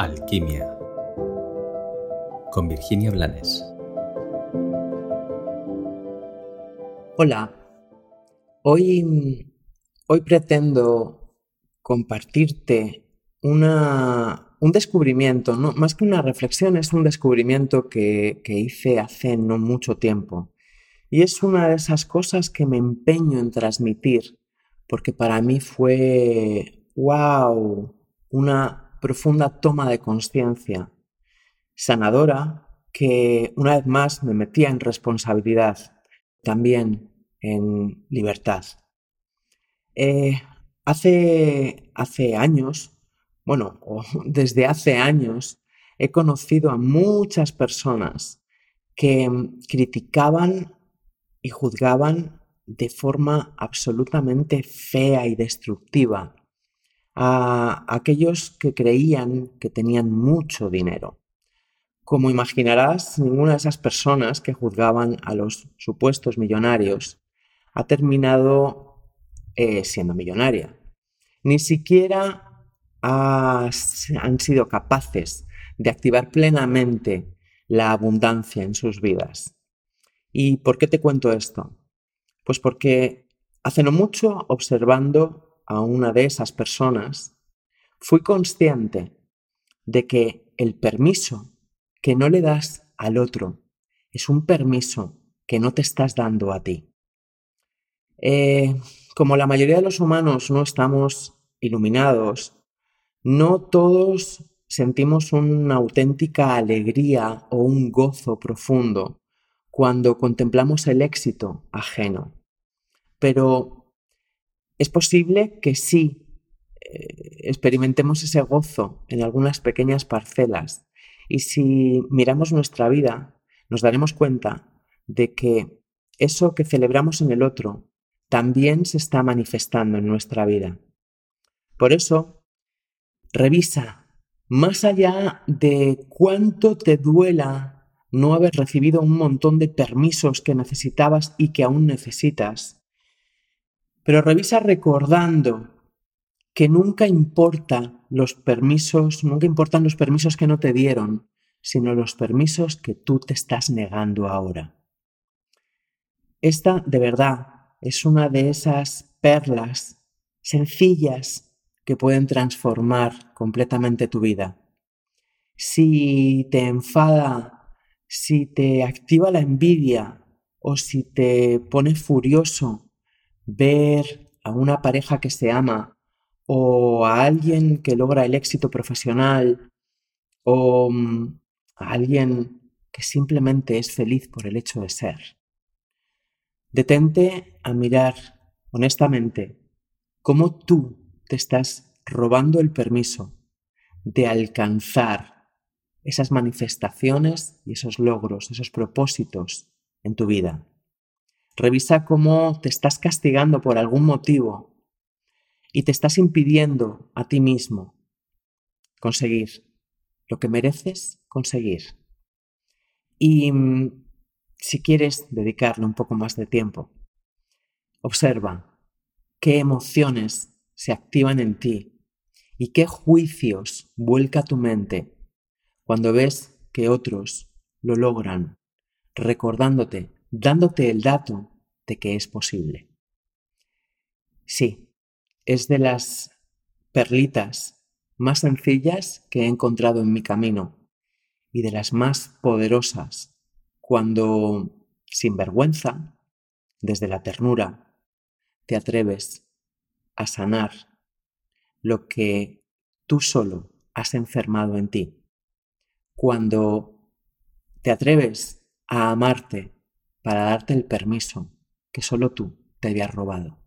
Alquimia con Virginia Blanes. Hola, hoy, hoy pretendo compartirte una, un descubrimiento, ¿no? más que una reflexión, es un descubrimiento que, que hice hace no mucho tiempo. Y es una de esas cosas que me empeño en transmitir, porque para mí fue, wow, una profunda toma de conciencia, sanadora, que una vez más me metía en responsabilidad, también en libertad. Eh, hace, hace años, bueno, desde hace años, he conocido a muchas personas que criticaban y juzgaban de forma absolutamente fea y destructiva a aquellos que creían que tenían mucho dinero. Como imaginarás, ninguna de esas personas que juzgaban a los supuestos millonarios ha terminado eh, siendo millonaria. Ni siquiera han sido capaces de activar plenamente la abundancia en sus vidas. ¿Y por qué te cuento esto? Pues porque hace no mucho, observando a una de esas personas, fui consciente de que el permiso que no le das al otro es un permiso que no te estás dando a ti. Eh, como la mayoría de los humanos no estamos iluminados, no todos sentimos una auténtica alegría o un gozo profundo cuando contemplamos el éxito ajeno. Pero es posible que sí eh, experimentemos ese gozo en algunas pequeñas parcelas y si miramos nuestra vida nos daremos cuenta de que eso que celebramos en el otro también se está manifestando en nuestra vida. Por eso, revisa, más allá de cuánto te duela no haber recibido un montón de permisos que necesitabas y que aún necesitas. Pero revisa recordando que nunca importa los permisos, nunca importan los permisos que no te dieron, sino los permisos que tú te estás negando ahora. Esta, de verdad, es una de esas perlas sencillas que pueden transformar completamente tu vida. Si te enfada si te activa la envidia o si te pone furioso ver a una pareja que se ama o a alguien que logra el éxito profesional o mm, a alguien que simplemente es feliz por el hecho de ser. Detente a mirar honestamente cómo tú te estás robando el permiso de alcanzar esas manifestaciones y esos logros, esos propósitos en tu vida. Revisa cómo te estás castigando por algún motivo y te estás impidiendo a ti mismo conseguir lo que mereces conseguir. Y mm, si quieres dedicarle un poco más de tiempo, observa qué emociones se activan en ti y qué juicios vuelca tu mente cuando ves que otros lo logran, recordándote, dándote el dato de que es posible. Sí, es de las perlitas más sencillas que he encontrado en mi camino y de las más poderosas cuando, sin vergüenza, desde la ternura, te atreves a sanar lo que tú solo has enfermado en ti cuando te atreves a amarte para darte el permiso que solo tú te habías robado.